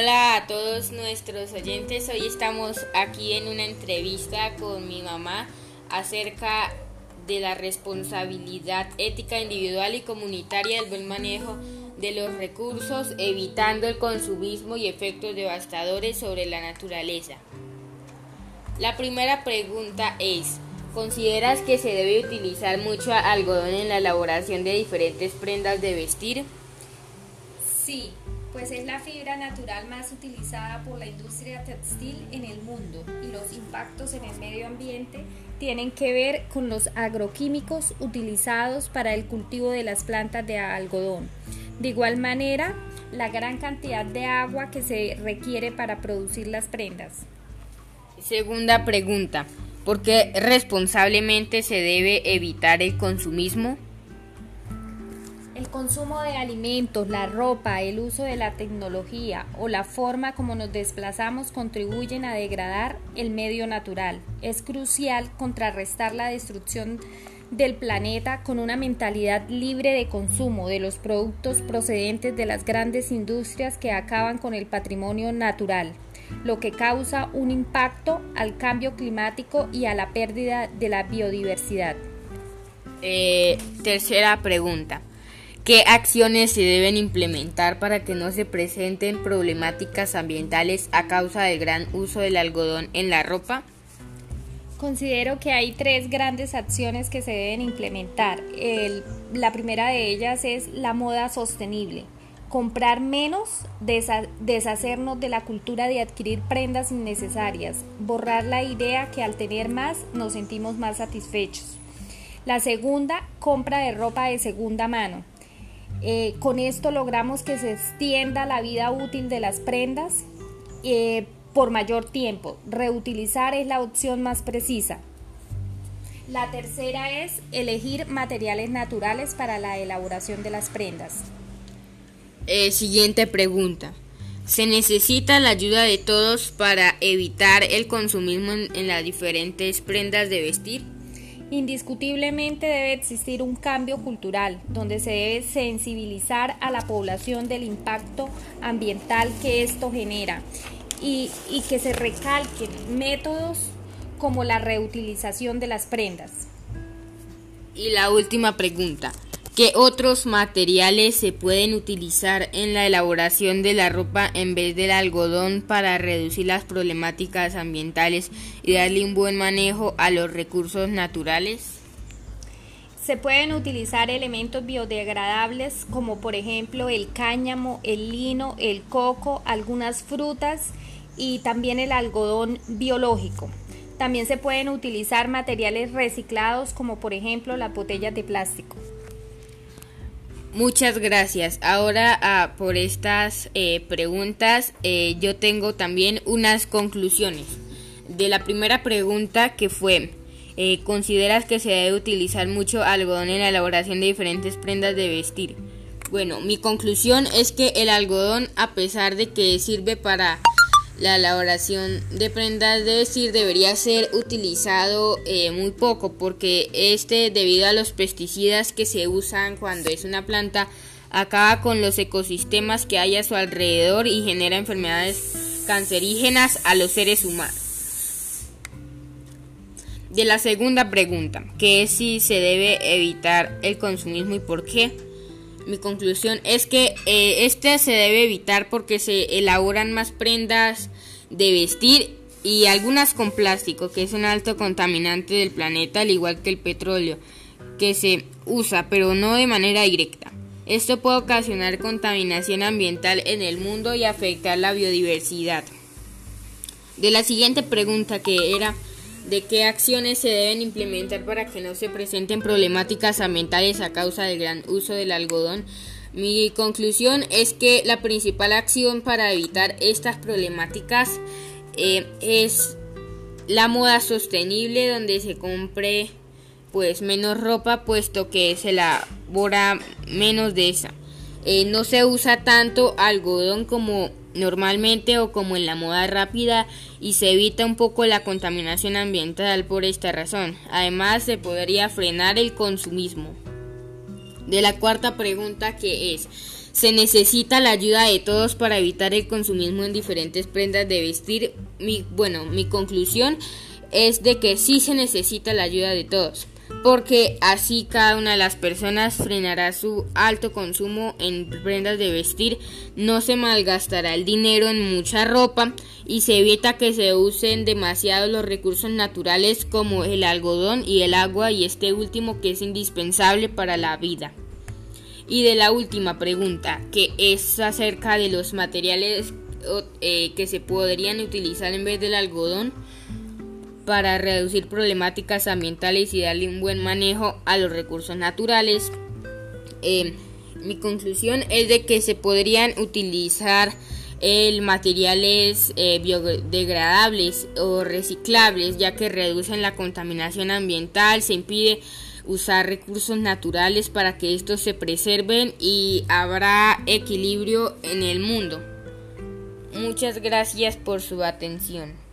Hola a todos nuestros oyentes. Hoy estamos aquí en una entrevista con mi mamá acerca de la responsabilidad ética individual y comunitaria del buen manejo de los recursos, evitando el consumismo y efectos devastadores sobre la naturaleza. La primera pregunta es, ¿consideras que se debe utilizar mucho algodón en la elaboración de diferentes prendas de vestir? Sí, pues es la fibra natural más utilizada por la industria textil en el mundo y los impactos en el medio ambiente tienen que ver con los agroquímicos utilizados para el cultivo de las plantas de algodón. De igual manera, la gran cantidad de agua que se requiere para producir las prendas. Segunda pregunta, ¿por qué responsablemente se debe evitar el consumismo? El consumo de alimentos, la ropa, el uso de la tecnología o la forma como nos desplazamos contribuyen a degradar el medio natural. Es crucial contrarrestar la destrucción del planeta con una mentalidad libre de consumo de los productos procedentes de las grandes industrias que acaban con el patrimonio natural, lo que causa un impacto al cambio climático y a la pérdida de la biodiversidad. Eh, tercera pregunta. ¿Qué acciones se deben implementar para que no se presenten problemáticas ambientales a causa del gran uso del algodón en la ropa? Considero que hay tres grandes acciones que se deben implementar. la primera de ellas es la moda sostenible. Comprar menos, deshacernos de la cultura de adquirir prendas innecesarias, borrar la idea que al tener más nos sentimos más satisfechos. La segunda, compra de ropa de segunda mano. Eh, con esto logramos que se extienda la vida útil de las prendas eh, por mayor tiempo. Reutilizar es la opción más precisa. La tercera es elegir materiales naturales para la elaboración de las prendas. Eh, siguiente pregunta. ¿Se necesita la ayuda de todos para evitar el consumismo en las diferentes prendas de vestir? Indiscutiblemente debe existir un cambio cultural donde se debe sensibilizar a la población del impacto ambiental que esto genera y, y que se recalquen métodos como la reutilización de las prendas. Y la última pregunta. ¿Qué otros materiales se pueden utilizar en la elaboración de la ropa en vez del algodón para reducir las problemáticas ambientales y darle un buen manejo a los recursos naturales? Se pueden utilizar elementos biodegradables como por ejemplo el cáñamo, el lino, el coco, algunas frutas y también el algodón biológico. También se pueden utilizar materiales reciclados como por ejemplo las botellas de plástico. Muchas gracias. Ahora ah, por estas eh, preguntas eh, yo tengo también unas conclusiones. De la primera pregunta que fue, eh, ¿consideras que se debe utilizar mucho algodón en la elaboración de diferentes prendas de vestir? Bueno, mi conclusión es que el algodón, a pesar de que sirve para la elaboración de prendas de vestir debería ser utilizado eh, muy poco porque este debido a los pesticidas que se usan cuando es una planta acaba con los ecosistemas que hay a su alrededor y genera enfermedades cancerígenas a los seres humanos. De la segunda pregunta, que es si se debe evitar el consumismo y por qué. Mi conclusión es que eh, este se debe evitar porque se elaboran más prendas de vestir y algunas con plástico, que es un alto contaminante del planeta, al igual que el petróleo, que se usa, pero no de manera directa. Esto puede ocasionar contaminación ambiental en el mundo y afectar la biodiversidad. De la siguiente pregunta que era de qué acciones se deben implementar para que no se presenten problemáticas ambientales a causa del gran uso del algodón. Mi conclusión es que la principal acción para evitar estas problemáticas eh, es la moda sostenible donde se compre pues menos ropa puesto que se elabora menos de esa. Eh, no se usa tanto algodón como normalmente o como en la moda rápida y se evita un poco la contaminación ambiental por esta razón. Además se podría frenar el consumismo. De la cuarta pregunta que es, se necesita la ayuda de todos para evitar el consumismo en diferentes prendas de vestir. Mi, bueno, mi conclusión es de que sí se necesita la ayuda de todos, porque así cada una de las personas frenará su alto consumo en prendas de vestir, no se malgastará el dinero en mucha ropa y se evita que se usen demasiado los recursos naturales como el algodón y el agua y este último que es indispensable para la vida. Y de la última pregunta, que es acerca de los materiales eh, que se podrían utilizar en vez del algodón para reducir problemáticas ambientales y darle un buen manejo a los recursos naturales. Eh, mi conclusión es de que se podrían utilizar el materiales eh, biodegradables o reciclables ya que reducen la contaminación ambiental, se impide usar recursos naturales para que estos se preserven y habrá equilibrio en el mundo. Muchas gracias por su atención.